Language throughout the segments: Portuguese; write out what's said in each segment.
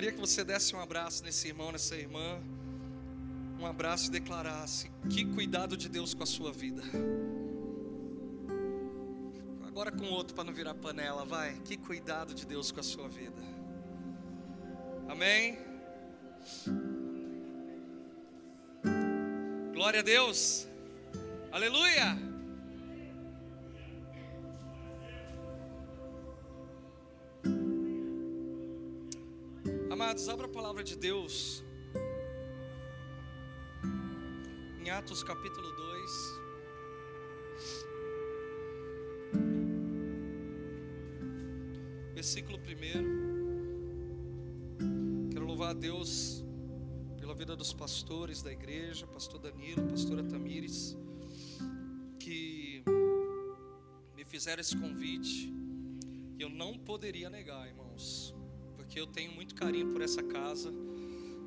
queria que você desse um abraço nesse irmão, nessa irmã. Um abraço e declarasse: Que cuidado de Deus com a sua vida. Agora com outro para não virar panela, vai. Que cuidado de Deus com a sua vida. Amém. Glória a Deus. Aleluia. Amados, abra a palavra de Deus em Atos capítulo 2. Versículo 1. Quero louvar a Deus pela vida dos pastores da igreja, pastor Danilo, pastora Tamires, que me fizeram esse convite. Eu não poderia negar, irmãos, porque eu tenho muito carinho por essa casa,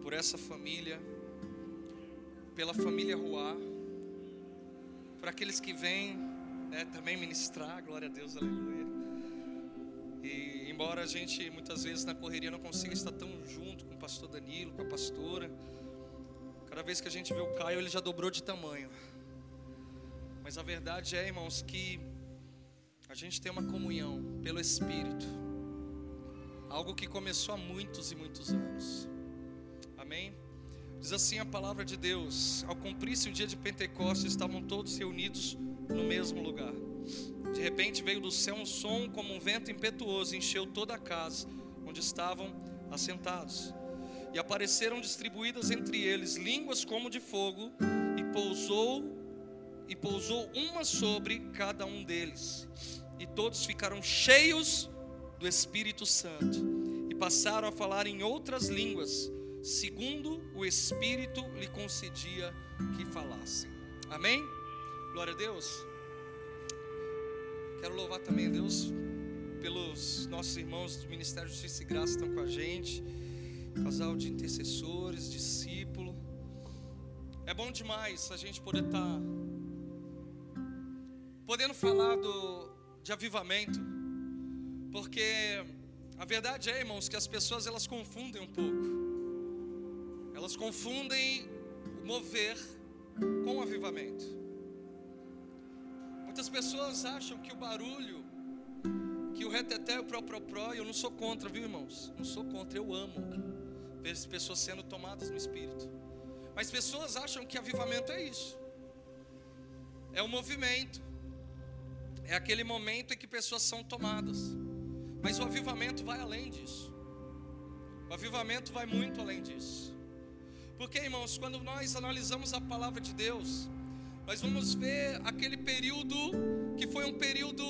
por essa família, pela família Ruá, por aqueles que vêm né, também ministrar, glória a Deus, aleluia. E embora a gente muitas vezes na correria não consiga estar tão junto com o pastor Danilo, com a pastora, cada vez que a gente vê o Caio, ele já dobrou de tamanho. Mas a verdade é, irmãos, que a gente tem uma comunhão pelo Espírito, algo que começou há muitos e muitos anos. Amém? Diz assim a palavra de Deus: Ao cumprir-se o dia de Pentecostes, estavam todos reunidos no mesmo lugar. De repente veio do céu um som como um vento impetuoso, encheu toda a casa onde estavam assentados. E apareceram distribuídas entre eles línguas como de fogo, e pousou e pousou uma sobre cada um deles. E todos ficaram cheios do Espírito Santo e passaram a falar em outras línguas, segundo o Espírito lhe concedia que falassem. Amém? Glória a Deus. Quero louvar também a Deus pelos nossos irmãos do Ministério de Justiça e Graça que estão com a gente, casal de intercessores, discípulo. É bom demais a gente poder estar tá podendo falar do, de avivamento, porque a verdade é, irmãos, que as pessoas elas confundem um pouco. Elas confundem o mover com o avivamento. Muitas pessoas acham que o barulho, que o reteté, o pró, pró, pró, eu não sou contra, viu irmãos? Não sou contra, eu amo ver as pessoas sendo tomadas no Espírito. Mas pessoas acham que avivamento é isso. É o um movimento. É aquele momento em que pessoas são tomadas. Mas o avivamento vai além disso. O avivamento vai muito além disso. Porque, irmãos, quando nós analisamos a palavra de Deus, nós vamos ver aquele período que foi um período.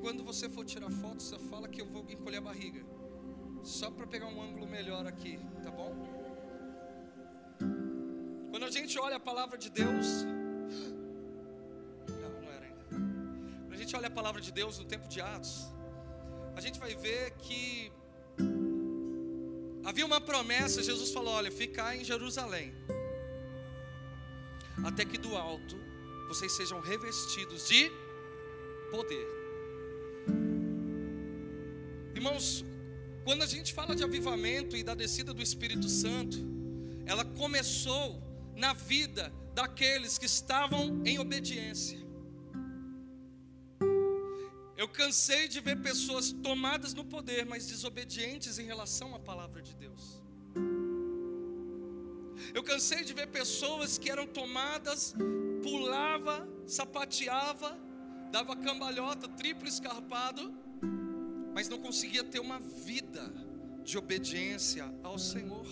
Quando você for tirar foto, você fala que eu vou encolher a barriga. Só para pegar um ângulo melhor aqui, tá bom? Quando a gente olha a palavra de Deus. Não, não era ainda. Quando a gente olha a palavra de Deus no tempo de Atos, a gente vai ver que havia uma promessa. Jesus falou: Olha, ficar em Jerusalém até que do alto vocês sejam revestidos de poder. Irmãos, quando a gente fala de avivamento e da descida do Espírito Santo, ela começou na vida daqueles que estavam em obediência. Eu cansei de ver pessoas tomadas no poder, mas desobedientes em relação à palavra de Deus. Eu cansei de ver pessoas que eram tomadas, pulava, sapateava, dava cambalhota, triplo escarpado, mas não conseguia ter uma vida de obediência ao Senhor.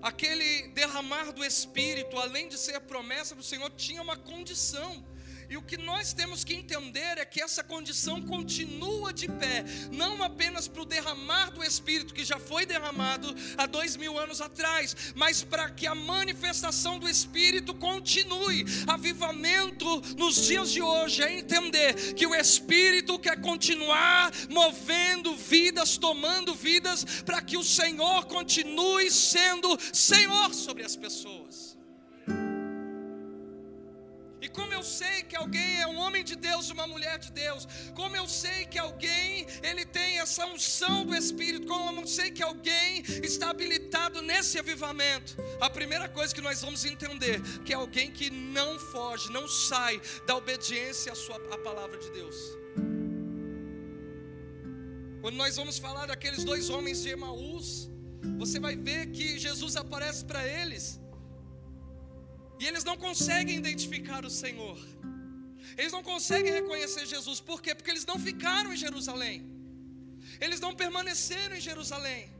Aquele derramar do Espírito, além de ser a promessa do Senhor, tinha uma condição e o que nós temos que entender é que essa condição continua de pé, não apenas para o derramar do Espírito que já foi derramado há dois mil anos atrás, mas para que a manifestação do Espírito continue. Avivamento nos dias de hoje é entender que o Espírito quer continuar movendo vidas, tomando vidas, para que o Senhor continue sendo Senhor sobre as pessoas. Sei que alguém é um homem de Deus, uma mulher de Deus? Como eu sei que alguém ele tem essa unção do Espírito? Como eu sei que alguém está habilitado nesse avivamento? A primeira coisa que nós vamos entender que é alguém que não foge, não sai da obediência à sua à palavra de Deus. Quando nós vamos falar daqueles dois homens de Emaús, você vai ver que Jesus aparece para eles e eles não conseguem identificar o Senhor. Eles não conseguem reconhecer Jesus. Por quê? Porque eles não ficaram em Jerusalém. Eles não permaneceram em Jerusalém.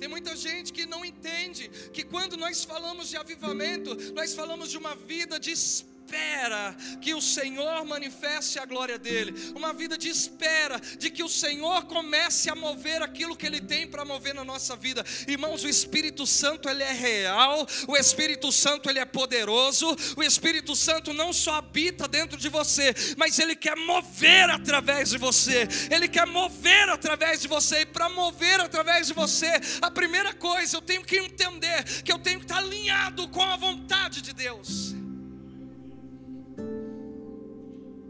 Tem muita gente que não entende que quando nós falamos de avivamento, nós falamos de uma vida de espírito espera que o Senhor manifeste a glória dele, uma vida de espera de que o Senhor comece a mover aquilo que ele tem para mover na nossa vida. Irmãos, o Espírito Santo ele é real, o Espírito Santo ele é poderoso, o Espírito Santo não só habita dentro de você, mas ele quer mover através de você. Ele quer mover através de você e para mover através de você, a primeira coisa eu tenho que entender que eu tenho que estar alinhado com a vontade de Deus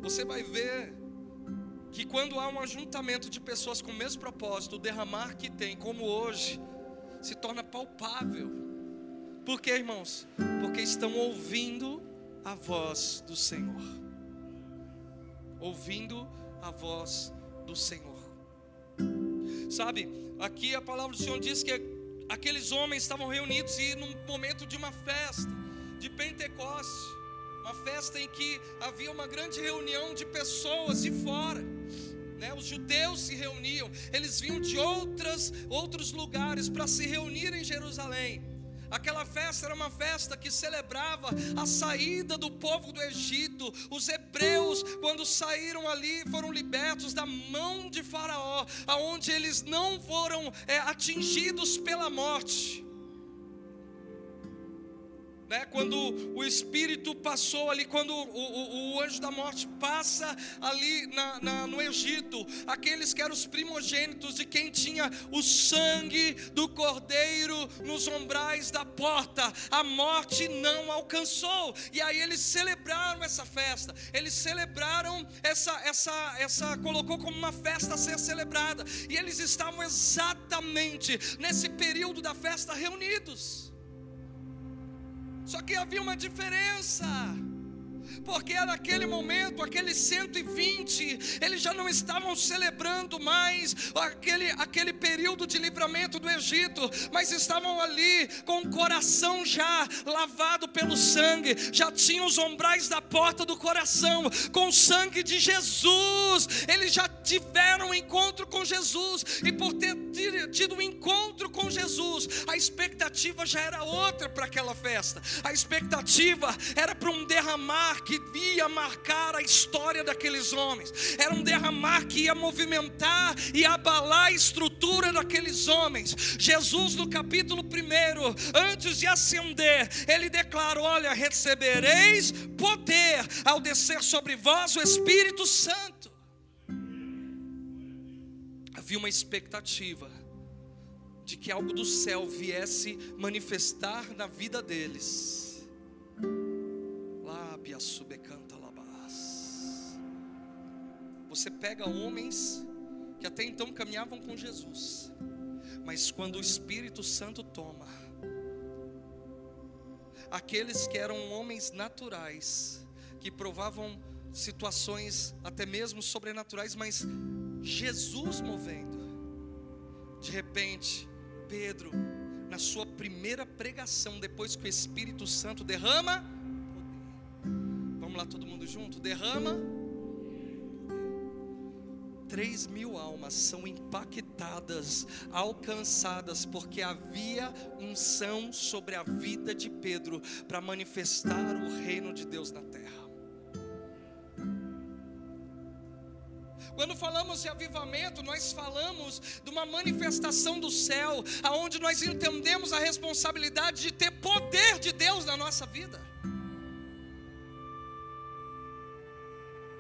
você vai ver que quando há um ajuntamento de pessoas com o mesmo propósito, o derramar que tem, como hoje, se torna palpável. Por quê, irmãos? Porque estão ouvindo a voz do Senhor. Ouvindo a voz do Senhor. Sabe, aqui a palavra do Senhor diz que aqueles homens estavam reunidos e num momento de uma festa, de Pentecostes uma festa em que havia uma grande reunião de pessoas de fora. Né? Os judeus se reuniam, eles vinham de outras, outros lugares para se reunir em Jerusalém. Aquela festa era uma festa que celebrava a saída do povo do Egito. Os hebreus, quando saíram ali, foram libertos da mão de Faraó, aonde eles não foram é, atingidos pela morte né? quando o Espírito passou ali, quando o, o, o anjo da morte passa ali na, na, no Egito, aqueles que eram os primogênitos de quem tinha o sangue do cordeiro nos ombrais da porta, a morte não alcançou, e aí eles celebraram essa festa, eles celebraram essa, essa, essa, colocou como uma festa a ser celebrada, e eles estavam exatamente nesse período da festa reunidos. Só que havia uma diferença porque naquele momento, aqueles 120, eles já não estavam celebrando mais aquele, aquele período de livramento do Egito, mas estavam ali com o coração já lavado pelo sangue, já tinham os ombrais da porta do coração, com o sangue de Jesus, eles já tiveram um encontro com Jesus, e por ter tido um encontro com Jesus, a expectativa já era outra para aquela festa, a expectativa era para um derramar que ia marcar a história daqueles homens, era um derramar que ia movimentar e abalar a estrutura daqueles homens. Jesus, no capítulo 1, antes de ascender, ele declara: Olha, recebereis poder ao descer sobre vós o Espírito Santo. Havia uma expectativa de que algo do céu viesse manifestar na vida deles Você pega homens que até então caminhavam com Jesus, mas quando o Espírito Santo toma, aqueles que eram homens naturais, que provavam situações até mesmo sobrenaturais, mas Jesus movendo, de repente, Pedro, na sua primeira pregação, depois que o Espírito Santo derrama. Vamos lá, todo mundo junto? Derrama. Três mil almas são impactadas, alcançadas, porque havia unção sobre a vida de Pedro para manifestar o reino de Deus na terra. Quando falamos de avivamento, nós falamos de uma manifestação do céu, aonde nós entendemos a responsabilidade de ter poder de Deus na nossa vida.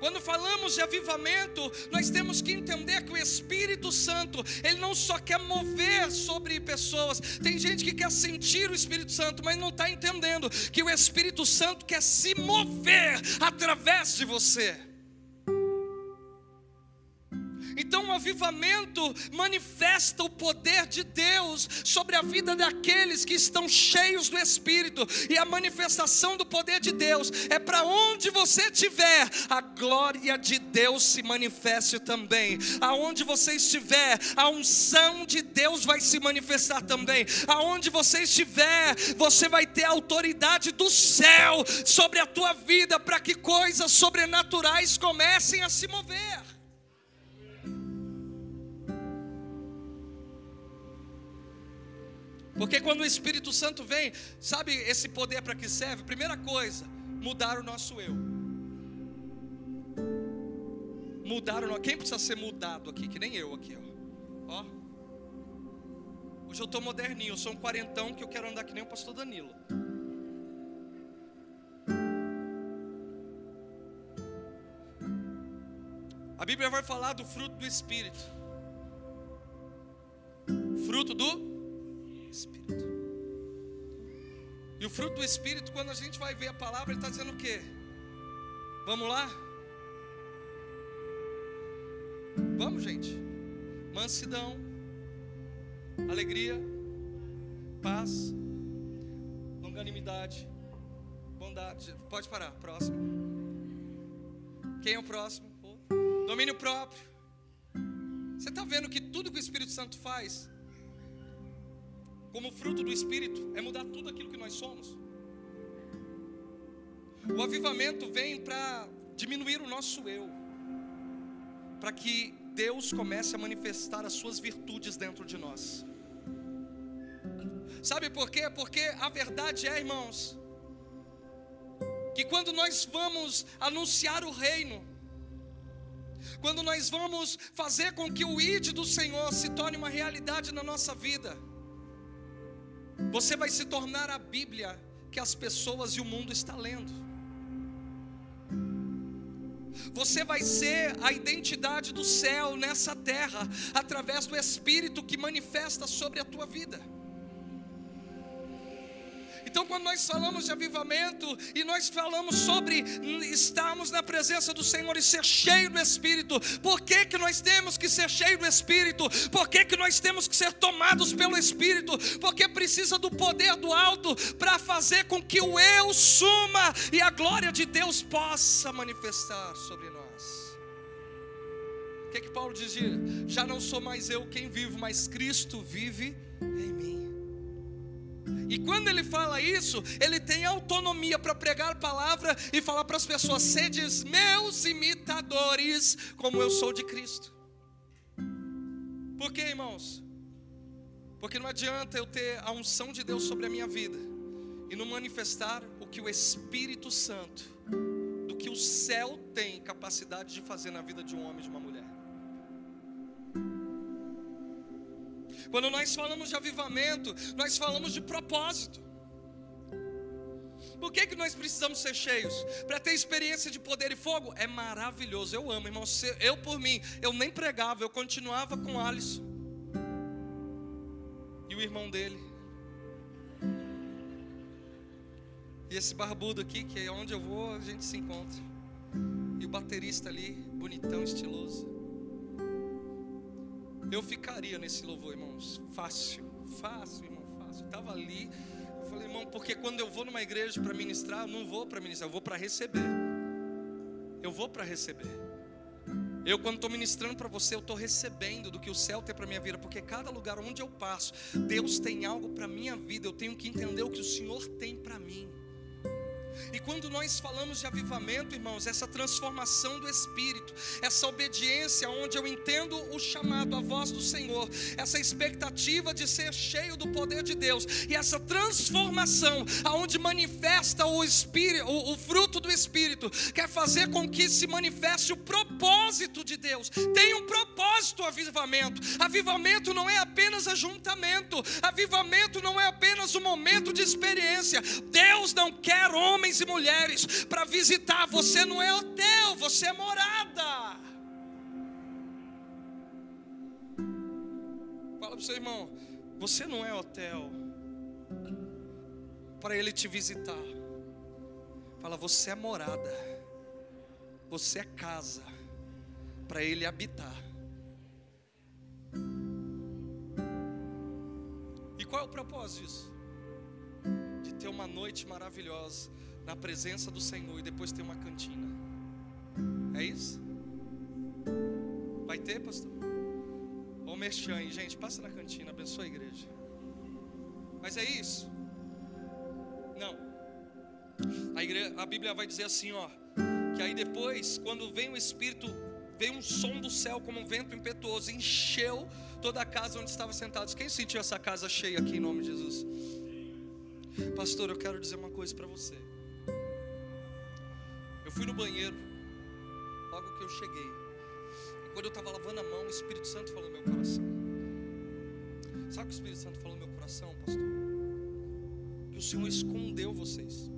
Quando falamos de avivamento, nós temos que entender que o Espírito Santo, ele não só quer mover sobre pessoas. Tem gente que quer sentir o Espírito Santo, mas não está entendendo que o Espírito Santo quer se mover através de você. Então, o avivamento manifesta o poder de Deus sobre a vida daqueles que estão cheios do Espírito, e a manifestação do poder de Deus é para onde você estiver, a glória de Deus se manifeste também. Aonde você estiver, a unção de Deus vai se manifestar também. Aonde você estiver, você vai ter a autoridade do céu sobre a tua vida para que coisas sobrenaturais comecem a se mover. Porque quando o Espírito Santo vem, sabe esse poder para que serve? Primeira coisa, mudar o nosso eu. Mudar o nosso. Quem precisa ser mudado aqui? Que nem eu aqui, ó. ó. Hoje eu estou moderninho, eu sou um quarentão que eu quero andar que nem o pastor Danilo. A Bíblia vai falar do fruto do Espírito. Fruto do Espírito. E o fruto do Espírito, quando a gente vai ver a palavra, ele está dizendo o quê? Vamos lá? Vamos, gente. Mansidão, alegria, paz, longanimidade, bondade. Pode parar, próximo. Quem é o próximo? Domínio próprio. Você está vendo que tudo que o Espírito Santo faz como fruto do Espírito, é mudar tudo aquilo que nós somos. O avivamento vem para diminuir o nosso eu, para que Deus comece a manifestar as suas virtudes dentro de nós. Sabe por quê? Porque a verdade é, irmãos, que quando nós vamos anunciar o reino, quando nós vamos fazer com que o ID do Senhor se torne uma realidade na nossa vida, você vai se tornar a Bíblia que as pessoas e o mundo está lendo. Você vai ser a identidade do céu nessa terra através do Espírito que manifesta sobre a tua vida. Então, quando nós falamos de avivamento e nós falamos sobre estarmos na presença do Senhor e ser cheio do Espírito, por que, que nós temos que ser cheio do Espírito? Por que, que nós temos que ser tomados pelo Espírito? Porque precisa do poder do alto para fazer com que o eu suma e a glória de Deus possa manifestar sobre nós. O que, que Paulo dizia? Já não sou mais eu quem vivo, mas Cristo vive em mim. E quando ele fala isso, ele tem autonomia para pregar a palavra e falar para as pessoas: sedes meus imitadores, como eu sou de Cristo. Por quê, irmãos? Porque não adianta eu ter a unção de Deus sobre a minha vida e não manifestar o que o Espírito Santo, do que o céu tem capacidade de fazer na vida de um homem e de uma mulher. Quando nós falamos de avivamento, nós falamos de propósito. Por que, que nós precisamos ser cheios? Para ter experiência de poder e fogo? É maravilhoso, eu amo, irmão. Eu por mim, eu nem pregava, eu continuava com Alisson. E o irmão dele. E esse barbudo aqui, que é onde eu vou, a gente se encontra. E o baterista ali, bonitão, estiloso. Eu ficaria nesse louvor, irmãos. Fácil, fácil, irmão, fácil. Estava ali. Eu falei, irmão, porque quando eu vou numa igreja para ministrar, eu não vou para ministrar, eu vou para receber. Eu vou para receber. Eu, quando estou ministrando para você, eu estou recebendo do que o céu tem para minha vida, porque cada lugar onde eu passo, Deus tem algo para minha vida. Eu tenho que entender o que o Senhor tem para mim. E quando nós falamos de avivamento, irmãos, essa transformação do espírito, essa obediência onde eu entendo o chamado, a voz do Senhor, essa expectativa de ser cheio do poder de Deus e essa transformação aonde manifesta o espírito, o, o fruto do espírito, quer fazer com que se manifeste o propósito de Deus. Tem um propósito o avivamento. Avivamento não é apenas ajuntamento. Avivamento não é apenas um momento de experiência. Deus não quer homens e mulheres para visitar. Você não é hotel. você é morada. Fala para o seu irmão, você não é hotel para ele te visitar. Fala, você é morada. Você é casa para ele habitar. E qual é o propósito disso? De ter uma noite maravilhosa na presença do Senhor e depois ter uma cantina. É isso? Vai ter, pastor? Ô merchan gente, passa na cantina, abençoa a igreja. Mas é isso? Não. A, igreja, a Bíblia vai dizer assim, ó, que aí depois, quando vem o Espírito, veio um som do céu como um vento impetuoso, encheu toda a casa onde estavam sentados. Quem sentiu essa casa cheia aqui em nome de Jesus? Pastor, eu quero dizer uma coisa para você. Fui no banheiro, logo que eu cheguei. E quando eu estava lavando a mão, o Espírito Santo falou no meu coração. Sabe o que o Espírito Santo falou no meu coração, pastor? Que o Senhor escondeu vocês.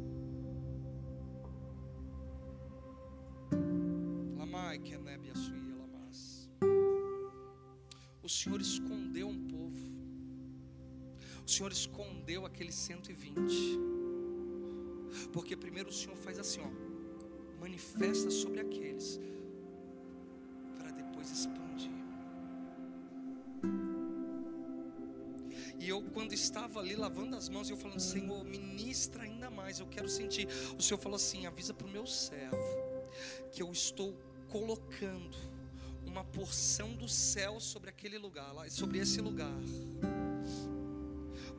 Lamai, Keneb, Yasui, Lamas. O Senhor escondeu um povo. O Senhor escondeu aqueles 120. Porque primeiro o Senhor faz assim, ó manifesta sobre aqueles, para depois expandir. E eu, quando estava ali lavando as mãos, eu falando, Senhor, ministra ainda mais, eu quero sentir. O Senhor falou assim: avisa para o meu servo, que eu estou colocando uma porção do céu sobre aquele lugar, sobre esse lugar.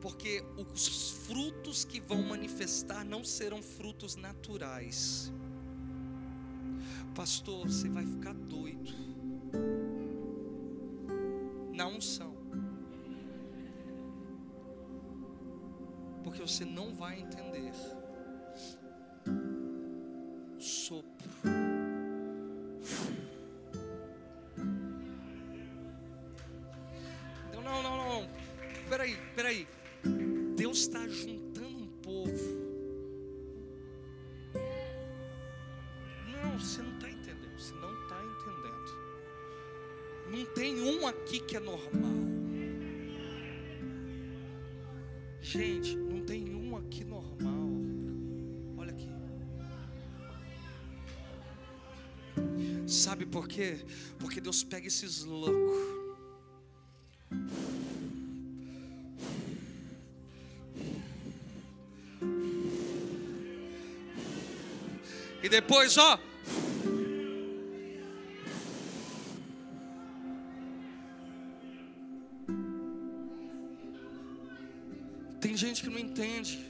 Porque os frutos que vão manifestar não serão frutos naturais Pastor, você vai ficar doido. Na unção. Porque você não vai entender o sopro. Não, não, não, não. Peraí, peraí. Deus está juntando é normal. Gente, não tem um aqui normal. Olha aqui. Sabe por quê? Porque Deus pega esses loucos. E depois, ó, entende.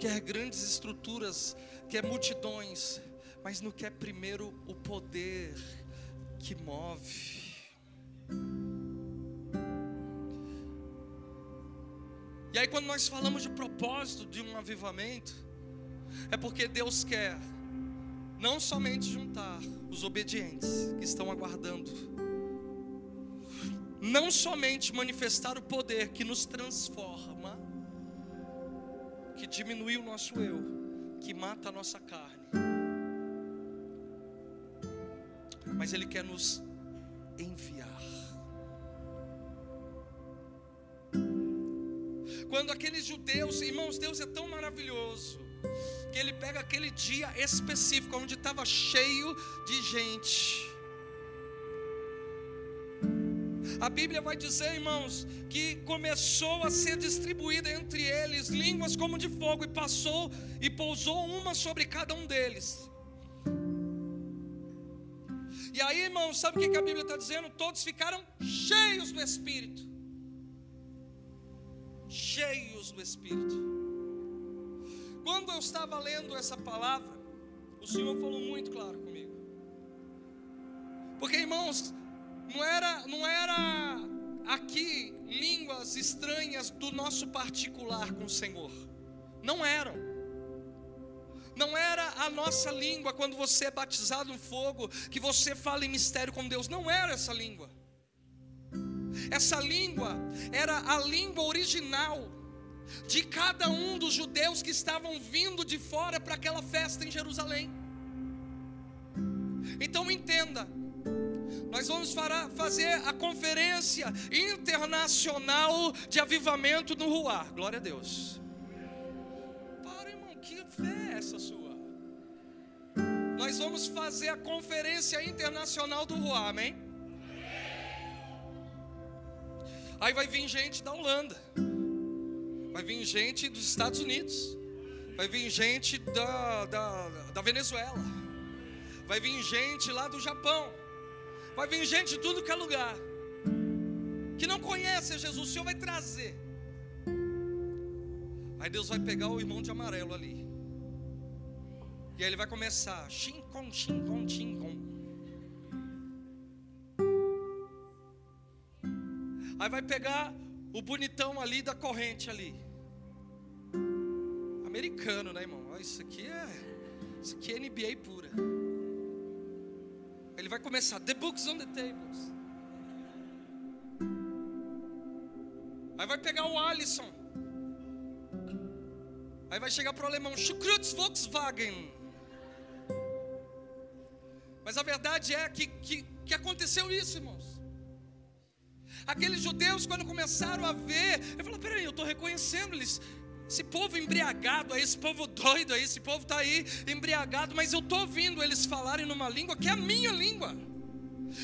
Quer grandes estruturas, quer multidões, mas não quer primeiro o poder que move. E aí, quando nós falamos de propósito de um avivamento, é porque Deus quer não somente juntar os obedientes que estão aguardando, não somente manifestar o poder que nos transforma, que diminui o nosso eu, que mata a nossa carne, mas Ele quer nos enviar. Quando aqueles judeus, irmãos, Deus é tão maravilhoso, que Ele pega aquele dia específico, onde estava cheio de gente, A Bíblia vai dizer, irmãos, que começou a ser distribuída entre eles línguas como de fogo, e passou e pousou uma sobre cada um deles. E aí, irmãos, sabe o que a Bíblia está dizendo? Todos ficaram cheios do Espírito. Cheios do Espírito. Quando eu estava lendo essa palavra, o Senhor falou muito claro comigo. Porque, irmãos, não era, não era aqui línguas estranhas do nosso particular com o Senhor. Não eram. Não era a nossa língua quando você é batizado no fogo, que você fala em mistério com Deus. Não era essa língua. Essa língua era a língua original de cada um dos judeus que estavam vindo de fora para aquela festa em Jerusalém. Então entenda, nós vamos fazer a conferência internacional de avivamento no Ruar. Glória a Deus. Para, irmão, que fé é essa sua? Nós vamos fazer a conferência internacional do Ruar, amém? Aí vai vir gente da Holanda, vai vir gente dos Estados Unidos, vai vir gente da, da, da Venezuela, vai vir gente lá do Japão, vai vir gente de tudo que é lugar, que não conhece Jesus, o Senhor vai trazer. Aí Deus vai pegar o irmão de amarelo ali. E aí ele vai começar, chincom, chincom, chincom. Aí vai pegar o bonitão ali da corrente ali. Americano, né, irmão? Isso aqui é isso aqui é NBA pura. Ele vai começar The books on the tables. Aí vai pegar o Alisson. Aí vai chegar para o alemão Schukrutz Volkswagen. Mas a verdade é que, que, que aconteceu isso, irmãos. Aqueles judeus, quando começaram a ver, ele falou: peraí, eu estou reconhecendo eles. Esse povo embriagado aí, esse povo doido aí, esse povo está aí embriagado, mas eu estou ouvindo eles falarem numa língua que é a minha língua,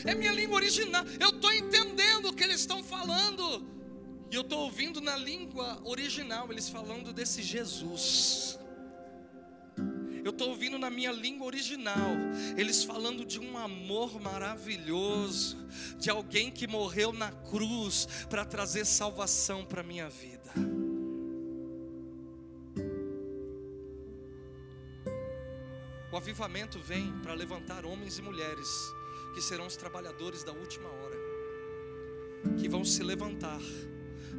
é minha língua original. Eu estou entendendo o que eles estão falando, e eu estou ouvindo na língua original eles falando desse Jesus. Eu estou ouvindo na minha língua original, eles falando de um amor maravilhoso, de alguém que morreu na cruz para trazer salvação para a minha vida. O avivamento vem para levantar homens e mulheres que serão os trabalhadores da última hora, que vão se levantar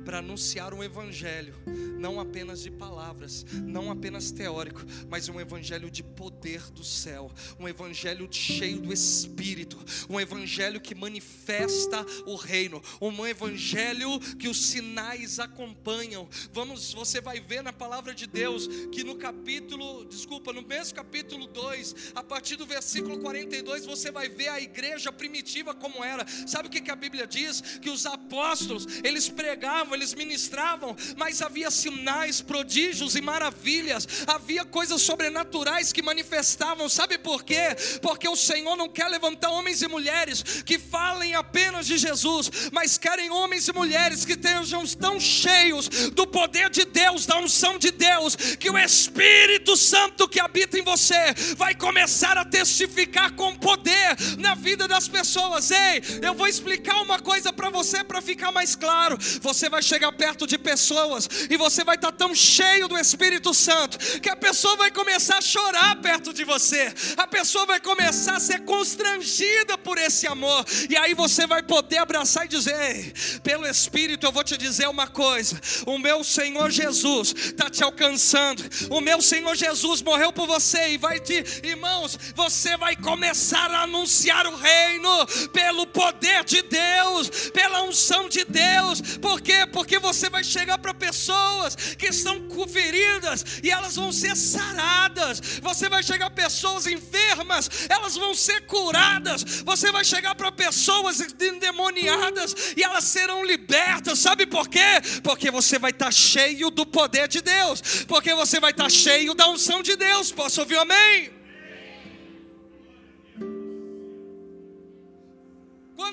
para anunciar um evangelho, não apenas de palavras, não apenas teórico, mas um evangelho de poder do céu, um evangelho cheio do Espírito, um evangelho que manifesta o reino, um evangelho que os sinais acompanham. Vamos, você vai ver na palavra de Deus que no capítulo, desculpa, no mesmo capítulo 2, a partir do versículo 42, você vai ver a igreja primitiva como era. Sabe o que, que a Bíblia diz? Que os apóstolos, eles pregavam, eles ministravam, mas havia sinais, prodígios e maravilhas, havia coisas sobrenaturais que manifestavam. Sabe por quê? Porque o Senhor não quer levantar homens e mulheres que falem apenas de Jesus, mas querem homens e mulheres que estejam tão cheios do poder de Deus, da unção de Deus, que o Espírito Santo que habita em você vai começar a testificar com poder na vida das pessoas. Ei, eu vou explicar uma coisa para você para ficar mais claro. Você vai chegar perto de pessoas e você vai estar tão cheio do Espírito Santo que a pessoa vai começar a chorar perto de você, a pessoa vai começar a ser constrangida por esse amor, e aí você vai poder abraçar e dizer: pelo Espírito eu vou te dizer uma coisa: o meu Senhor Jesus está te alcançando, o meu Senhor Jesus morreu por você e vai te, irmãos, você vai começar a anunciar o reino pelo poder de Deus, pela unção de Deus, por quê? Porque você vai chegar para pessoas que estão feridas e elas vão ser saradas. Você vai chegar pessoas enfermas, elas vão ser curadas. Você vai chegar para pessoas endemoniadas e elas serão libertas. Sabe por quê? Porque você vai estar tá cheio do poder de Deus, porque você vai estar tá cheio da unção de Deus. Posso ouvir amém?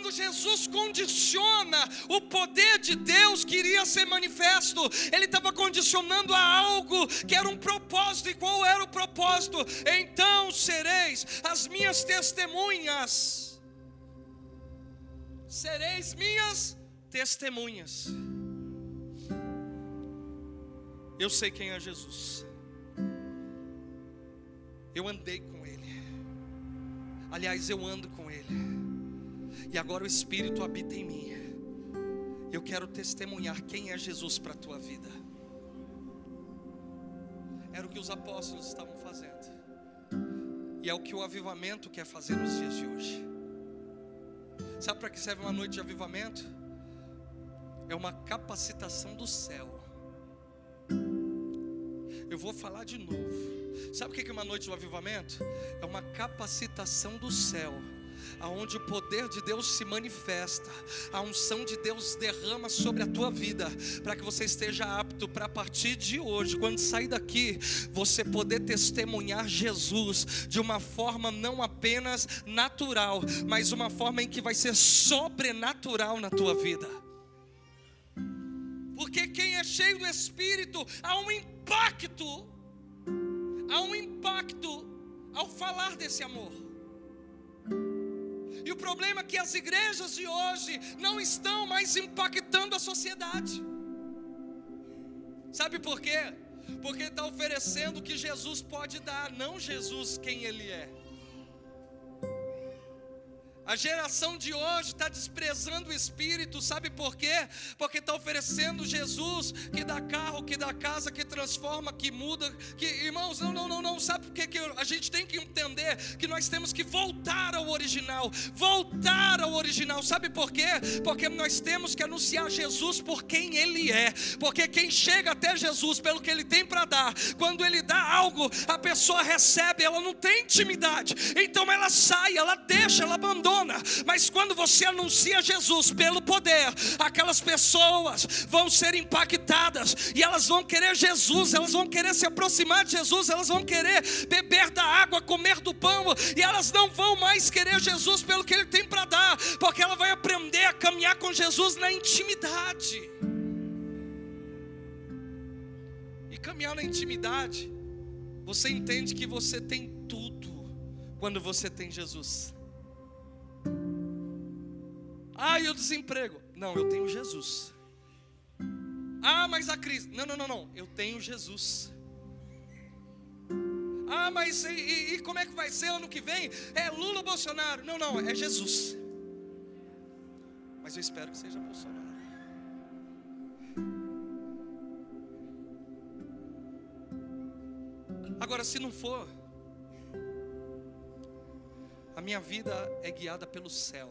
Quando Jesus condiciona o poder de Deus que iria ser manifesto, ele estava condicionando a algo que era um propósito. E qual era o propósito? Então sereis as minhas testemunhas. Sereis minhas testemunhas. Eu sei quem é Jesus. Eu andei com Ele. Aliás, eu ando com Ele e agora o Espírito habita em mim. Eu quero testemunhar quem é Jesus para a tua vida. Era o que os apóstolos estavam fazendo, e é o que o avivamento quer fazer nos dias de hoje. Sabe para que serve uma noite de avivamento? É uma capacitação do céu Eu vou falar de novo. Sabe o que é uma noite do avivamento? É uma capacitação do céu aonde o poder de Deus se manifesta, a unção de Deus derrama sobre a tua vida, para que você esteja apto para a partir de hoje, quando sair daqui, você poder testemunhar Jesus de uma forma não apenas natural, mas uma forma em que vai ser sobrenatural na tua vida. Porque quem é cheio do Espírito, há um impacto, há um impacto ao falar desse amor. E o problema é que as igrejas de hoje não estão mais impactando a sociedade. Sabe por quê? Porque está oferecendo o que Jesus pode dar, não Jesus quem Ele é. A geração de hoje está desprezando o Espírito, sabe por quê? Porque está oferecendo Jesus que dá carro, que dá casa, que transforma, que muda. Que, irmãos, não, não, não, não. Sabe por quê? que a gente tem que entender que nós temos que voltar ao original? Voltar ao original, sabe por quê? Porque nós temos que anunciar Jesus por quem Ele é. Porque quem chega até Jesus pelo que Ele tem para dar, quando Ele dá algo, a pessoa recebe, ela não tem intimidade, então ela sai, ela deixa, ela abandona funciona, mas quando você anuncia Jesus pelo poder, aquelas pessoas vão ser impactadas e elas vão querer Jesus, elas vão querer se aproximar de Jesus, elas vão querer beber da água, comer do pão, e elas não vão mais querer Jesus pelo que Ele tem para dar, porque ela vai aprender a caminhar com Jesus na intimidade. E caminhar na intimidade, você entende que você tem tudo quando você tem Jesus. Ah, e o desemprego? Não, eu tenho Jesus. Ah, mas a crise? Não, não, não, não. Eu tenho Jesus. Ah, mas e, e, e como é que vai ser ano que vem? É Lula ou Bolsonaro? Não, não, é Jesus. Mas eu espero que seja Bolsonaro. Agora, se não for, a minha vida é guiada pelo céu.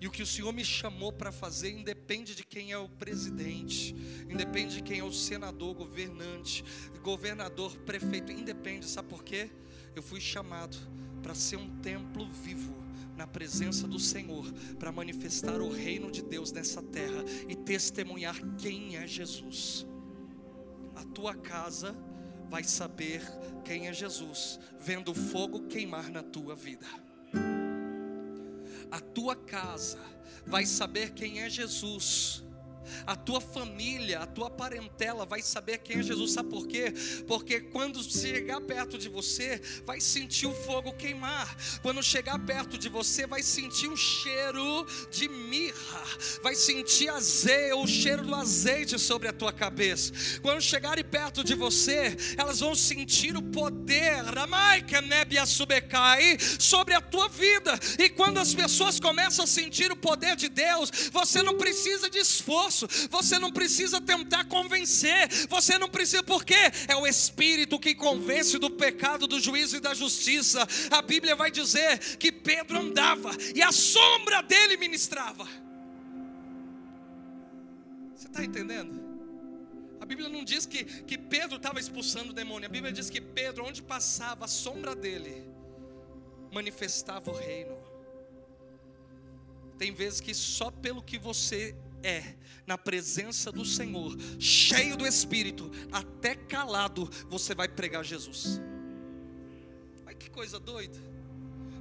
E o que o Senhor me chamou para fazer independe de quem é o presidente, independe de quem é o senador, governante, governador, prefeito, independe, sabe por quê? Eu fui chamado para ser um templo vivo na presença do Senhor, para manifestar o reino de Deus nessa terra e testemunhar quem é Jesus. A tua casa vai saber quem é Jesus, vendo o fogo queimar na tua vida. A tua casa vai saber quem é Jesus a tua família, a tua parentela vai saber quem é Jesus. Sabe por quê? Porque quando chegar perto de você, vai sentir o fogo queimar. Quando chegar perto de você, vai sentir o cheiro de mirra, vai sentir azeite, o cheiro do azeite sobre a tua cabeça. Quando chegarem perto de você, elas vão sentir o poder, sobre a tua vida. E quando as pessoas começam a sentir o poder de Deus, você não precisa de esforço posso, você não precisa tentar convencer, você não precisa, porque é o Espírito que convence do pecado, do juízo e da justiça. A Bíblia vai dizer que Pedro andava e a sombra dele ministrava. Você está entendendo? A Bíblia não diz que, que Pedro estava expulsando o demônio, a Bíblia diz que Pedro, onde passava a sombra dele, manifestava o reino. Tem vezes que só pelo que você é na presença do Senhor, cheio do Espírito, até calado, você vai pregar Jesus. Ai que coisa doida.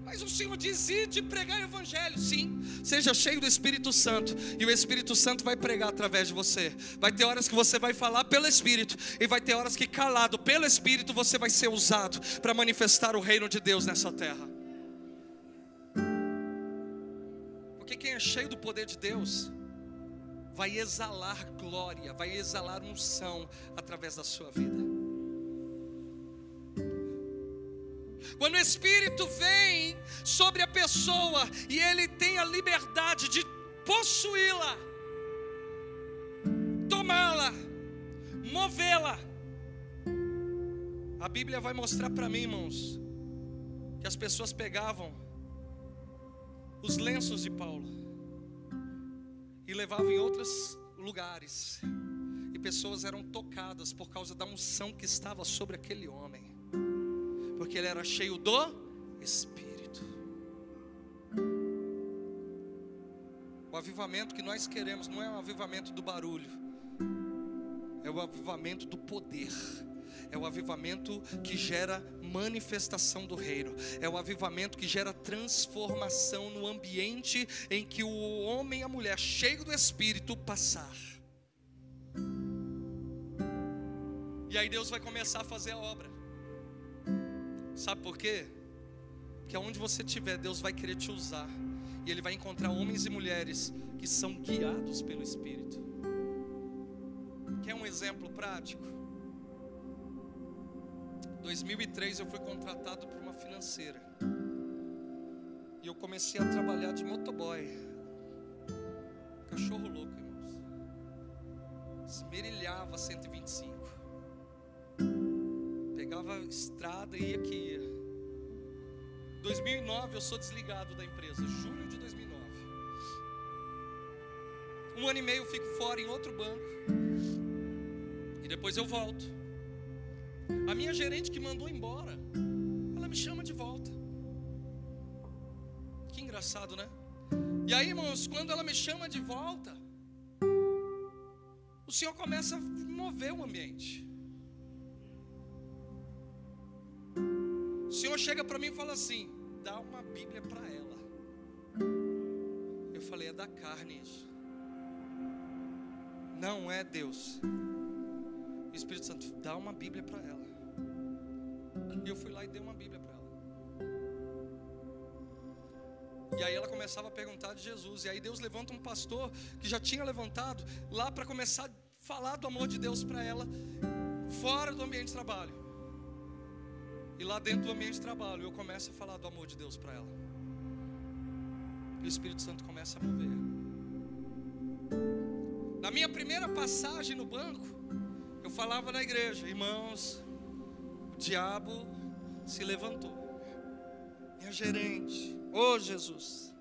Mas o Senhor diz: de pregar o Evangelho, sim. Seja cheio do Espírito Santo, e o Espírito Santo vai pregar através de você. Vai ter horas que você vai falar pelo Espírito, e vai ter horas que, calado pelo Espírito, você vai ser usado para manifestar o reino de Deus nessa terra. Porque quem é cheio do poder de Deus, vai exalar glória, vai exalar unção através da sua vida. Quando o Espírito vem sobre a pessoa e ele tem a liberdade de possuí-la, tomá-la, movê-la. A Bíblia vai mostrar para mim, irmãos, que as pessoas pegavam os lenços de Paulo e levava em outros lugares. E pessoas eram tocadas por causa da unção que estava sobre aquele homem, porque ele era cheio do Espírito. O avivamento que nós queremos não é o avivamento do barulho, é o avivamento do poder é o avivamento que gera manifestação do reino, é o avivamento que gera transformação no ambiente em que o homem e a mulher, cheio do Espírito, passar. E aí Deus vai começar a fazer a obra. Sabe por quê? Porque aonde você estiver, Deus vai querer te usar. E Ele vai encontrar homens e mulheres que são guiados pelo Espírito. Quer um exemplo prático? 2003 eu fui contratado por uma financeira. E eu comecei a trabalhar de motoboy. Cachorro louco, irmãos. Esmerilhava 125. Pegava estrada e ia que ia. 2009 eu sou desligado da empresa, julho de 2009. Um ano e meio eu fico fora em outro banco. E depois eu volto. A minha gerente que mandou embora, ela me chama de volta. Que engraçado, né? E aí, irmãos, quando ela me chama de volta, o Senhor começa a mover o ambiente. O Senhor chega para mim e fala assim: dá uma Bíblia para ela. Eu falei: é da carne isso. Não é Deus. O Espírito Santo dá uma Bíblia para ela. E eu fui lá e dei uma Bíblia para ela. E aí ela começava a perguntar de Jesus. E aí Deus levanta um pastor que já tinha levantado lá para começar a falar do amor de Deus para ela, fora do ambiente de trabalho. E lá dentro do ambiente de trabalho eu começo a falar do amor de Deus para ela. E o Espírito Santo começa a mover. Na minha primeira passagem no banco, falava na igreja, irmãos, o diabo se levantou. Minha gerente, oh Jesus.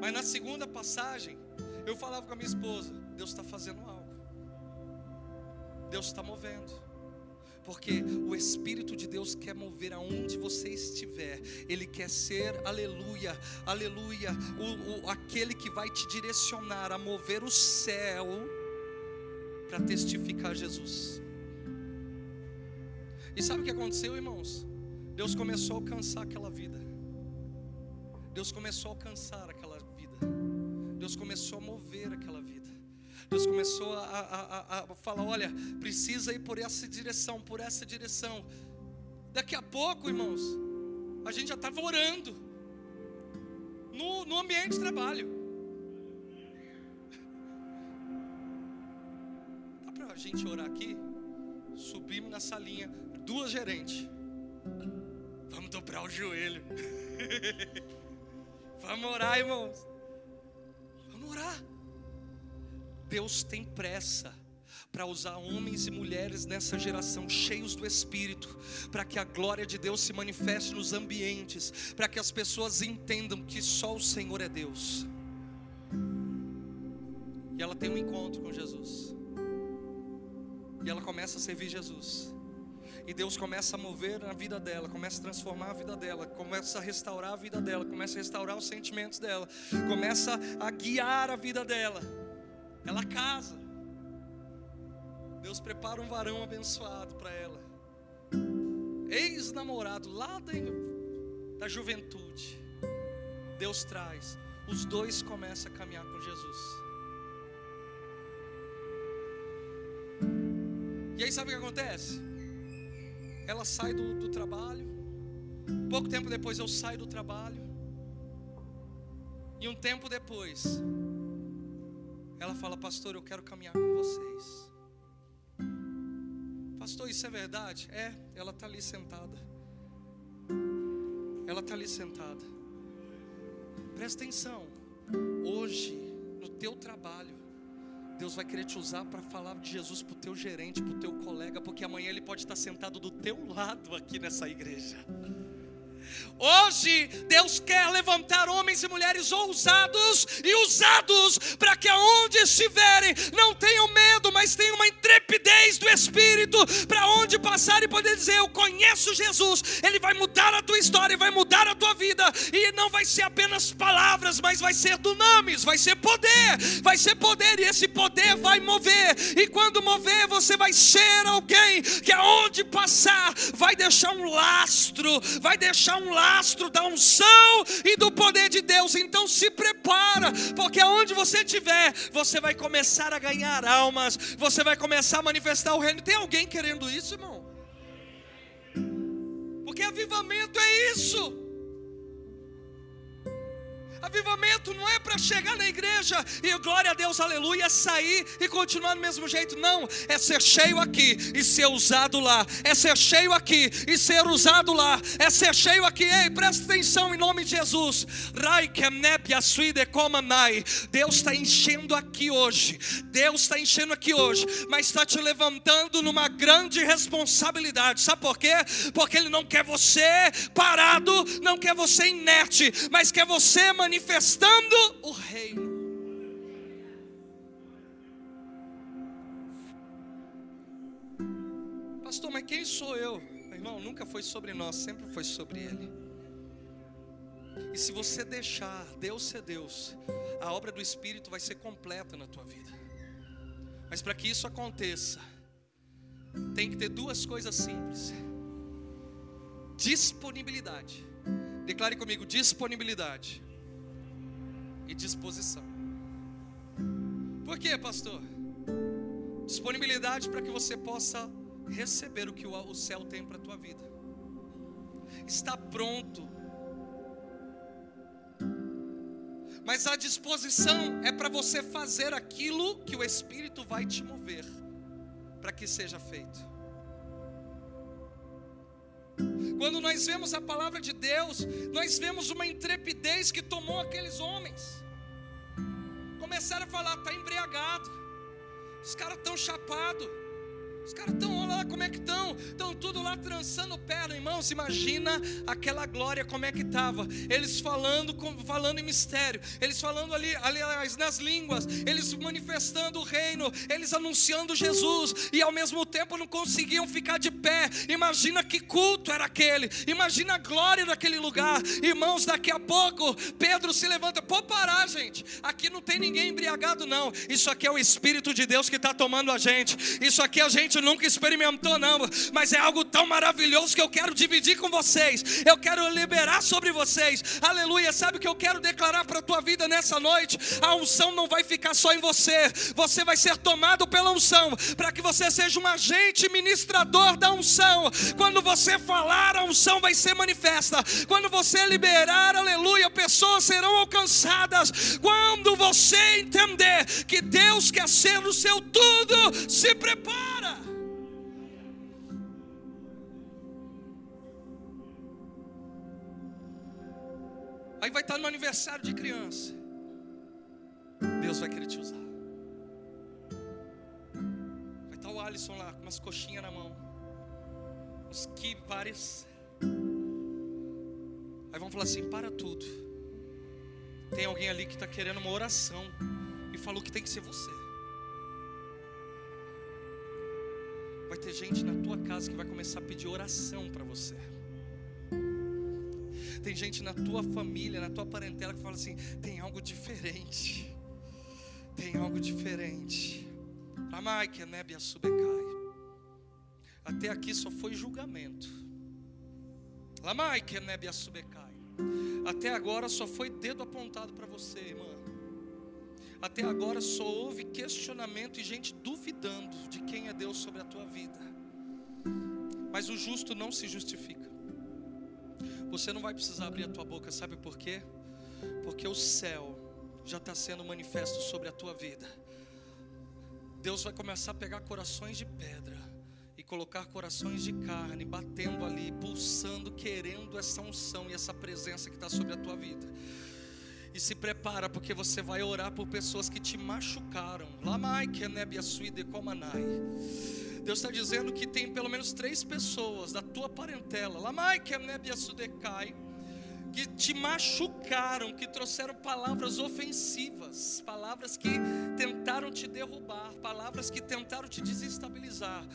Mas na segunda passagem, eu falava com a minha esposa: Deus está fazendo algo, Deus está movendo porque o Espírito de Deus quer mover aonde você estiver, Ele quer ser, aleluia, aleluia, o, o, aquele que vai te direcionar a mover o céu para testificar Jesus. E sabe o que aconteceu, irmãos? Deus começou a alcançar aquela vida. Deus começou a alcançar aquela vida. Deus começou a mover aquela vida. Deus começou a, a, a, falar: olha, precisa ir por essa direção, por essa direção. Daqui a pouco, irmãos, a gente já estava orando no, no ambiente de trabalho. Gente orar aqui, subimos na salinha, duas gerentes. Vamos dobrar o joelho. Vamos orar, irmãos. Vamos orar. Deus tem pressa para usar homens e mulheres nessa geração cheios do Espírito, para que a glória de Deus se manifeste nos ambientes, para que as pessoas entendam que só o Senhor é Deus. E ela tem um encontro com Jesus. E ela começa a servir Jesus. E Deus começa a mover na vida dela, começa a transformar a vida dela, começa a restaurar a vida dela, começa a restaurar os sentimentos dela, começa a guiar a vida dela. Ela casa. Deus prepara um varão abençoado para ela. Ex-namorado lá da, da juventude. Deus traz. Os dois começam a caminhar com Jesus. E aí sabe o que acontece? Ela sai do, do trabalho. Pouco tempo depois eu saio do trabalho. E um tempo depois, ela fala: Pastor, eu quero caminhar com vocês. Pastor, isso é verdade? É, ela está ali sentada. Ela está ali sentada. Presta atenção. Hoje, no teu trabalho, Deus vai querer te usar para falar de Jesus para o teu gerente, para o teu colega, porque amanhã ele pode estar sentado do teu lado aqui nessa igreja. Hoje, Deus quer levantar homens e mulheres ousados e usados para que aonde estiverem não tenham medo, mas tenham uma intrepidez do Espírito para onde passar e poder dizer: Eu conheço Jesus, Ele vai mudar a tua história, vai mudar a tua vida, e não vai ser apenas palavras, mas vai ser dunamis, vai ser poder, vai ser poder, e esse poder vai mover, e quando mover, você vai ser alguém que aonde passar vai deixar um lastro, vai deixar um lastro lastro da unção e do poder de Deus. Então se prepara, porque aonde você estiver, você vai começar a ganhar almas, você vai começar a manifestar o reino. Tem alguém querendo isso, irmão? Porque avivamento é isso. Avivamento não é para chegar na igreja e glória a Deus, aleluia, sair e continuar do mesmo jeito. Não, é ser cheio aqui e ser usado lá. É ser cheio aqui e ser usado lá. É ser cheio aqui. Ei, presta atenção em nome de Jesus. Deus está enchendo aqui hoje. Deus está enchendo aqui hoje, mas está te levantando numa grande responsabilidade. Sabe por quê? Porque Ele não quer você parado, não quer você inerte, mas quer você manifestado manifestando o reino. Pastor, mas quem sou eu? Irmão, nunca foi sobre nós, sempre foi sobre Ele. E se você deixar Deus ser Deus, a obra do Espírito vai ser completa na tua vida. Mas para que isso aconteça, tem que ter duas coisas simples: disponibilidade. Declare comigo: disponibilidade e disposição. Por quê, pastor? Disponibilidade para que você possa receber o que o céu tem para a tua vida. Está pronto. Mas a disposição é para você fazer aquilo que o Espírito vai te mover para que seja feito. Quando nós vemos a palavra de Deus, nós vemos uma intrepidez que tomou aqueles homens começaram a falar, está embriagado. Os caras estão chapados. Os caras estão, olha lá como é que estão. Estão tudo lá trançando perna, irmãos. Imagina aquela glória como é que estava. Eles falando, falando em mistério. Eles falando ali, aliás, nas línguas. Eles manifestando o reino. Eles anunciando Jesus. E ao mesmo tempo não conseguiam ficar de pé. Imagina que culto era aquele. Imagina a glória daquele lugar. Irmãos, daqui a pouco Pedro se levanta. Pô, parar, gente. Aqui não tem ninguém embriagado, não. Isso aqui é o Espírito de Deus que está tomando a gente. Isso aqui é a gente gente nunca experimentou, não, mas é algo tão maravilhoso que eu quero dividir com vocês, eu quero liberar sobre vocês, aleluia. Sabe o que eu quero declarar para a tua vida nessa noite? A unção não vai ficar só em você, você vai ser tomado pela unção, para que você seja um agente ministrador da unção. Quando você falar, a unção vai ser manifesta, quando você liberar, aleluia, pessoas serão alcançadas. Quando você entender que Deus quer ser o seu tudo, se prepara. Aí vai estar no aniversário de criança. Deus vai querer te usar. Vai estar o Alisson lá com umas coxinhas na mão. Uns kibares. Aí vão falar assim: para tudo. Tem alguém ali que está querendo uma oração. E falou que tem que ser você. Vai ter gente na tua casa que vai começar a pedir oração para você. Tem gente na tua família, na tua parentela que fala assim: tem algo diferente. Tem algo diferente. Amai nebe subecai. Até aqui só foi julgamento. Lamai nebe subecai. Até agora só foi dedo apontado para você, irmã. Até agora só houve questionamento e gente duvidando de quem é Deus sobre a tua vida. Mas o justo não se justifica. Você não vai precisar abrir a tua boca, sabe por quê? Porque o céu já está sendo manifesto sobre a tua vida. Deus vai começar a pegar corações de pedra e colocar corações de carne, batendo ali, pulsando, querendo essa unção e essa presença que está sobre a tua vida. E se prepara, porque você vai orar por pessoas que te machucaram. Lamai, Keneb, Asuide, Komanai Deus está dizendo que tem pelo menos três pessoas da tua parentela, Lamai Kemnebia Sudecai, que te machucaram, que trouxeram palavras ofensivas, palavras que tentaram te derrubar, palavras que tentaram te desestabilizar.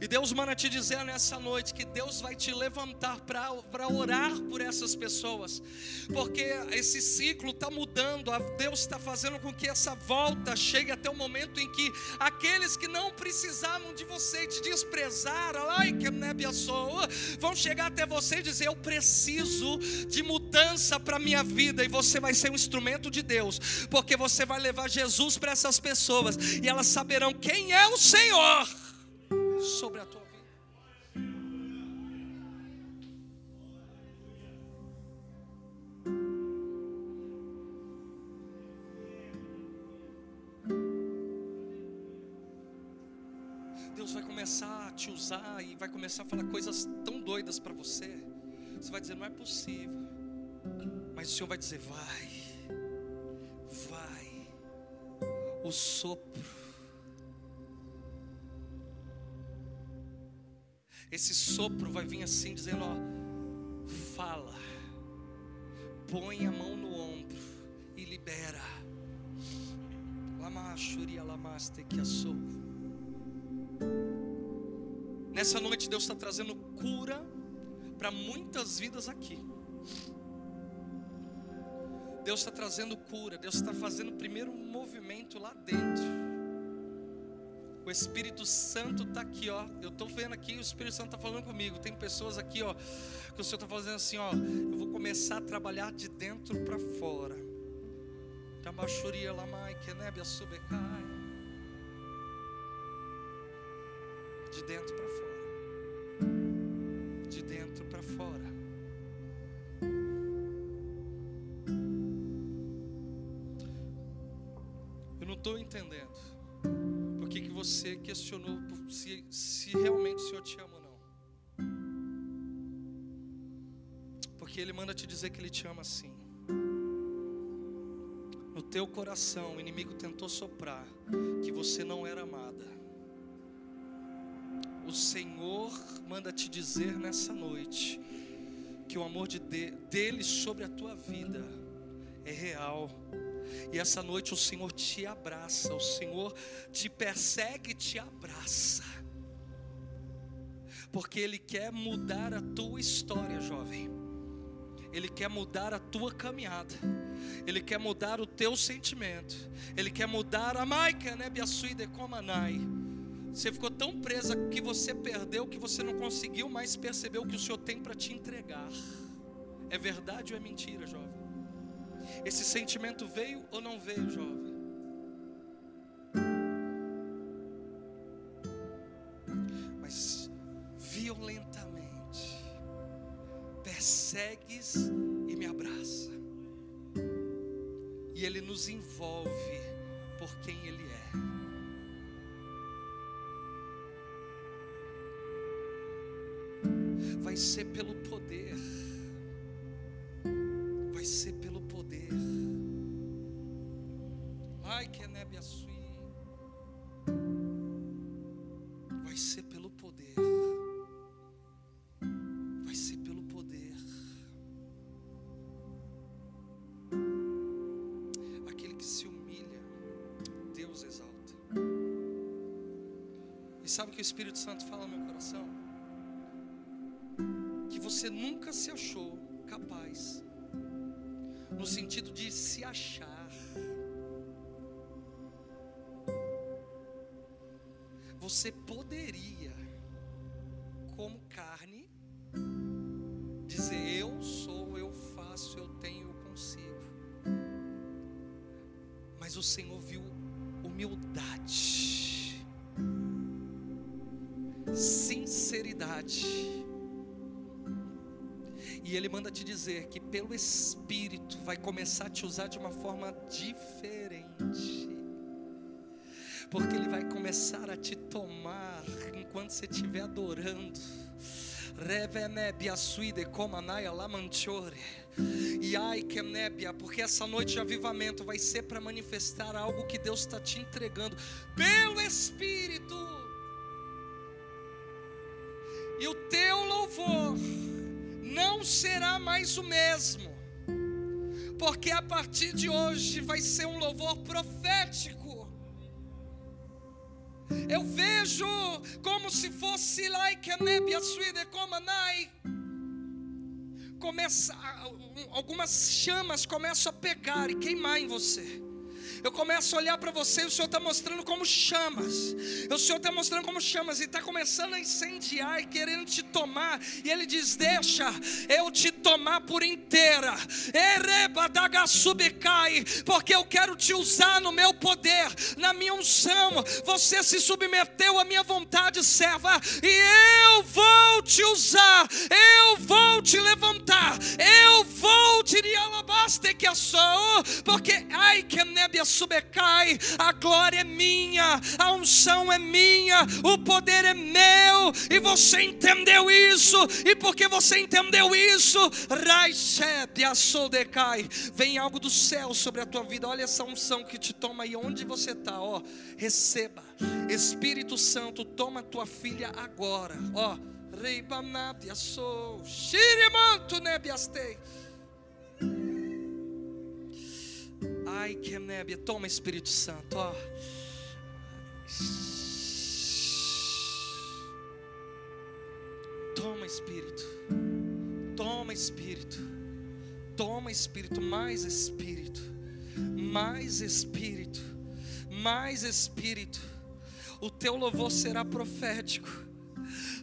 E Deus manda te dizer nessa noite que Deus vai te levantar para orar por essas pessoas, porque esse ciclo está mudando, Deus está fazendo com que essa volta chegue até o momento em que aqueles que não precisavam de você te desprezaram, ai que vão chegar até você e dizer: Eu preciso de mudar mudança para a minha vida e você vai ser um instrumento de Deus, porque você vai levar Jesus para essas pessoas e elas saberão quem é o Senhor sobre a tua vida. Deus vai começar a te usar e vai começar a falar coisas tão doidas para você. Você vai dizer: não é possível. Mas o Senhor vai dizer: vai, vai, o sopro. Esse sopro vai vir assim, dizendo: ó, fala, põe a mão no ombro e libera. Lamachuri alamaste que assou. Nessa noite Deus está trazendo cura para muitas vidas aqui. Deus está trazendo cura, Deus está fazendo o primeiro movimento lá dentro. O Espírito Santo está aqui, ó. Eu estou vendo aqui, o Espírito Santo está falando comigo. Tem pessoas aqui, ó, que o Senhor está fazendo assim, ó. Eu vou começar a trabalhar de dentro para fora. De dentro para dizer que Ele te ama assim. No teu coração, o inimigo tentou soprar que você não era amada. O Senhor manda te dizer nessa noite que o amor de dele sobre a tua vida é real e essa noite o Senhor te abraça, o Senhor te persegue e te abraça. Porque Ele quer mudar a tua história, jovem. Ele quer mudar a tua caminhada. Ele quer mudar o teu sentimento. Ele quer mudar a maica, né, biasuide comanai. Você ficou tão presa que você perdeu que você não conseguiu mais perceber o que o Senhor tem para te entregar. É verdade ou é mentira, jovem? Esse sentimento veio ou não veio, jovem? Persegues e me abraça. E ele nos envolve por quem ele é. Vai ser pelo poder. Vai ser Ai, que nebe sui. Vai sabe o que o Espírito Santo fala no meu coração? Que você nunca se achou capaz, no sentido de se achar você poderia, Ele manda te dizer que pelo Espírito vai começar a te usar de uma forma diferente porque Ele vai começar a te tomar enquanto você estiver adorando. Porque essa noite de avivamento vai ser para manifestar algo que Deus está te entregando pelo Espírito. E o teu louvor não será mais o mesmo, porque a partir de hoje vai ser um louvor profético. Eu vejo como se fosse like a nebia como nai. Começa, algumas chamas começam a pegar e queimar em você eu começo a olhar para você e o Senhor está mostrando como chamas. O Senhor está mostrando como chamas e está começando a incendiar e querendo te tomar. E Ele diz: Deixa eu te tomar por inteira. Porque eu quero te usar no meu poder, na minha unção. Você se submeteu à minha vontade, serva, e eu vou te usar. Eu vou te levantar. Eu vou te alabaste que sou. Porque ai que nébia subecai, a glória é minha, a unção é minha, o poder é meu, e você entendeu isso, e porque você entendeu isso, vem algo do céu sobre a tua vida, olha essa unção que te toma aí onde você está, ó, receba, Espírito Santo, toma tua filha agora, ó, Reibanadia sou, Shirimanto nebiastei. Ai, que nébia. Toma, Espírito Santo, ó. Toma, Espírito. Toma, Espírito. Toma, Espírito. Mais Espírito. Mais Espírito. Mais Espírito. O teu louvor será profético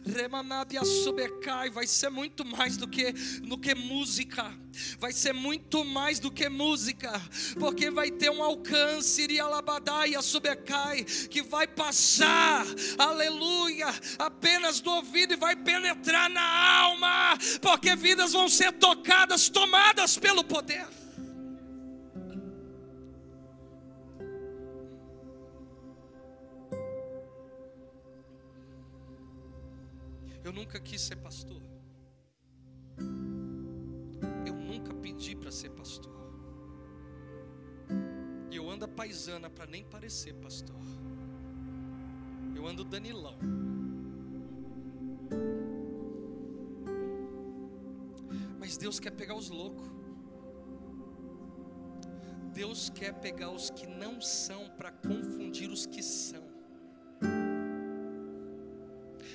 Remanabia subecai, vai ser muito mais do que, do que música, vai ser muito mais do que música, porque vai ter um alcance, Irialabadaia subecai, que vai passar, aleluia, apenas do ouvido e vai penetrar na alma, porque vidas vão ser tocadas, tomadas pelo poder. Quis ser pastor. Eu nunca pedi para ser pastor. E eu ando a paisana para nem parecer pastor. Eu ando Danilão. Mas Deus quer pegar os loucos. Deus quer pegar os que não são para confundir os que são.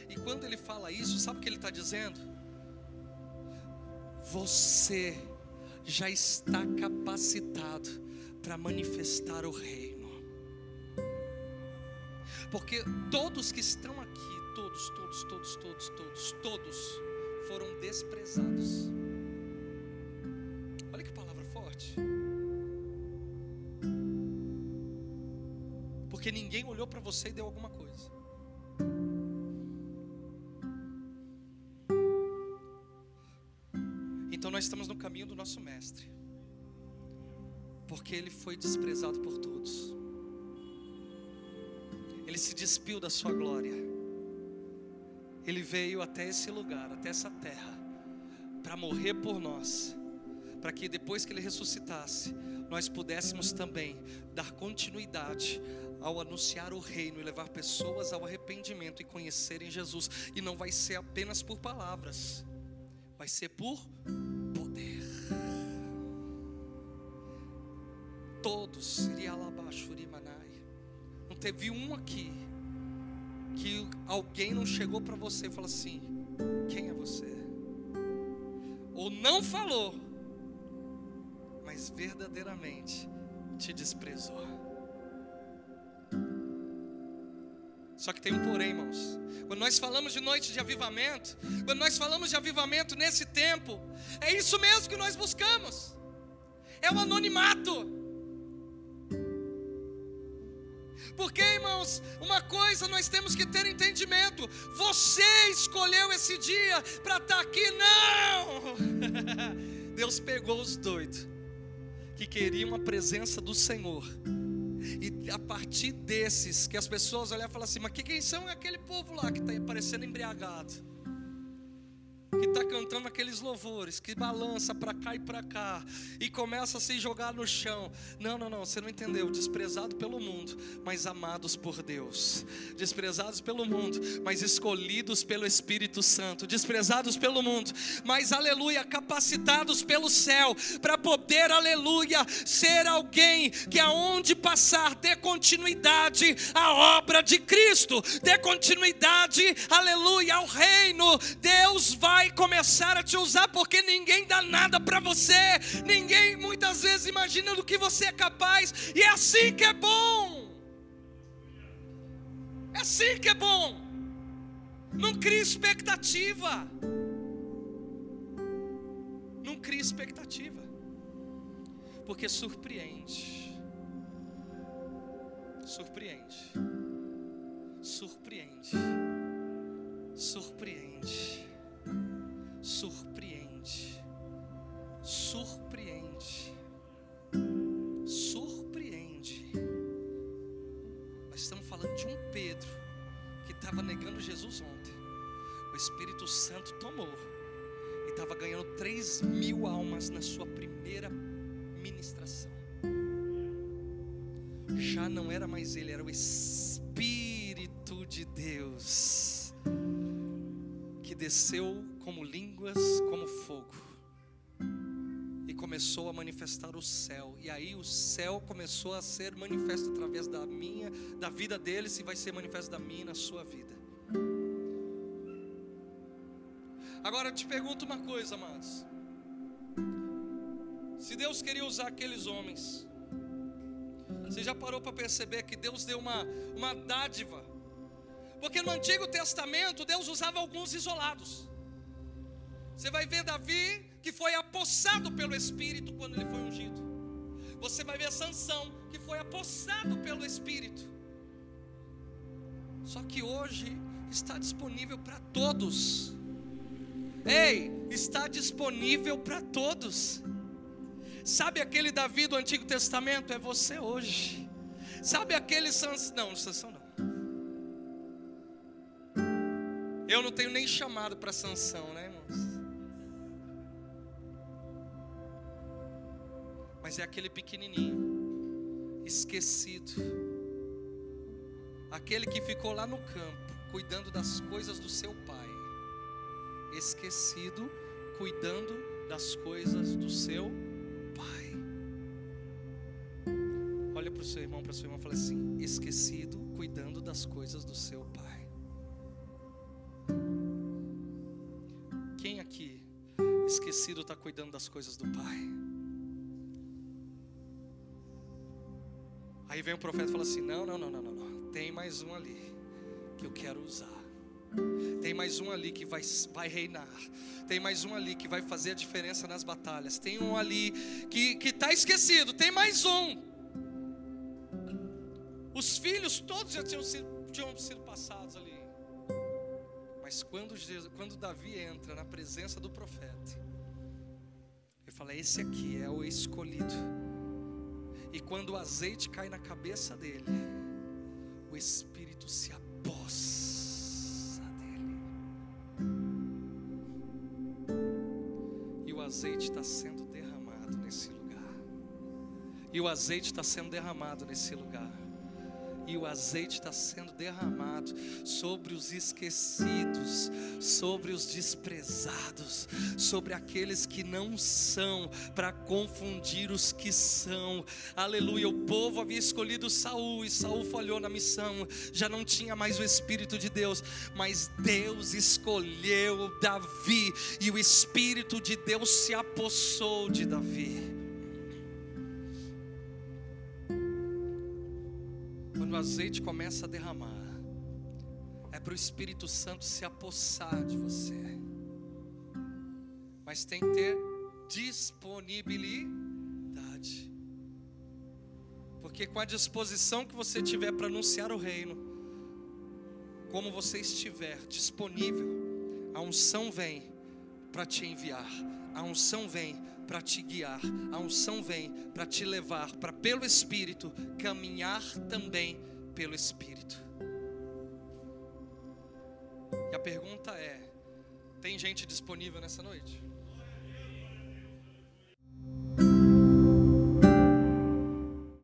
E quando ele fala isso, sabe o que ele está dizendo? Você já está capacitado para manifestar o reino. Porque todos que estão aqui, todos, todos, todos, todos, todos, todos foram desprezados. Olha que palavra forte. Porque ninguém olhou para você e deu alguma coisa. Nós estamos no caminho do nosso Mestre, porque Ele foi desprezado por todos, Ele se despiu da Sua glória, Ele veio até esse lugar, até essa terra, para morrer por nós, para que depois que Ele ressuscitasse, nós pudéssemos também dar continuidade ao anunciar o reino e levar pessoas ao arrependimento e conhecerem Jesus. E não vai ser apenas por palavras, vai ser por não teve um aqui que alguém não chegou para você e falou assim: quem é você? Ou não falou, mas verdadeiramente te desprezou. Só que tem um porém, irmãos. Quando nós falamos de noite de avivamento, quando nós falamos de avivamento nesse tempo, é isso mesmo que nós buscamos. É o anonimato. Porque, irmãos, uma coisa nós temos que ter entendimento: você escolheu esse dia para estar tá aqui, não! Deus pegou os doidos que queriam a presença do Senhor. E a partir desses, que as pessoas olham e falam assim: Mas quem são aquele povo lá que está parecendo embriagado? Que está cantando aqueles louvores, que balança para cá e para cá e começa a se jogar no chão. Não, não, não, você não entendeu. Desprezado pelo mundo, mas amados por Deus. Desprezados pelo mundo, mas escolhidos pelo Espírito Santo. Desprezados pelo mundo, mas aleluia, capacitados pelo céu para poder, aleluia, ser alguém que aonde passar dê continuidade à obra de Cristo, dê continuidade, aleluia, ao reino. Deus vai começar a te usar porque ninguém dá nada para você. Ninguém muitas vezes imagina do que você é capaz e é assim que é bom. É assim que é bom. Não crie expectativa. Não crie expectativa. Porque surpreende. Surpreende. Surpreende. Surpreende surpreende. Surpreende. Surpreende. Nós estamos falando de um Pedro que estava negando Jesus ontem. O Espírito Santo tomou e estava ganhando 3 mil almas na sua primeira ministração. Já não era mais ele, era o Espírito de Deus desceu como línguas, como fogo. E começou a manifestar o céu. E aí o céu começou a ser manifesto através da minha, da vida deles e vai ser manifesto da minha na sua vida. Agora eu te pergunto uma coisa, amados. Se Deus queria usar aqueles homens, você já parou para perceber que Deus deu uma, uma dádiva? Porque no Antigo Testamento Deus usava alguns isolados. Você vai ver Davi que foi apossado pelo Espírito quando ele foi ungido. Você vai ver Sansão que foi apossado pelo Espírito. Só que hoje está disponível para todos. Ei, está disponível para todos. Sabe aquele Davi do Antigo Testamento? É você hoje. Sabe aquele Sansão? Não, Sansão não. Eu não tenho nem chamado para Sansão, né, irmãos? mas é aquele pequenininho, esquecido, aquele que ficou lá no campo, cuidando das coisas do seu pai, esquecido, cuidando das coisas do seu pai. Olha para o seu irmão, para sua irmã e fala assim: esquecido, cuidando das coisas do seu pai. Quem aqui, esquecido, está cuidando das coisas do pai? Aí vem o profeta e fala assim: não, não, não, não, não, não. Tem mais um ali que eu quero usar. Tem mais um ali que vai, vai reinar. Tem mais um ali que vai fazer a diferença nas batalhas. Tem um ali que está esquecido. Tem mais um. Os filhos todos já tinham sido, tinham sido passados ali. Mas quando, Jesus, quando Davi entra na presença do profeta, ele fala: Esse aqui é o escolhido e quando o azeite cai na cabeça dele, o Espírito se apossa dele. E o azeite está sendo derramado nesse lugar. E o azeite está sendo derramado nesse lugar e o azeite está sendo derramado sobre os esquecidos, sobre os desprezados, sobre aqueles que não são, para confundir os que são. Aleluia. O povo havia escolhido Saul e Saul falhou na missão, já não tinha mais o Espírito de Deus, mas Deus escolheu Davi e o Espírito de Deus se apossou de Davi. O azeite começa a derramar, é para o Espírito Santo se apossar de você. Mas tem que ter disponibilidade. Porque com a disposição que você tiver para anunciar o reino, como você estiver disponível, a unção vem para te enviar, a unção vem para te guiar, a unção vem para te levar para pelo Espírito caminhar também pelo Espírito. E a pergunta é: Tem gente disponível nessa noite?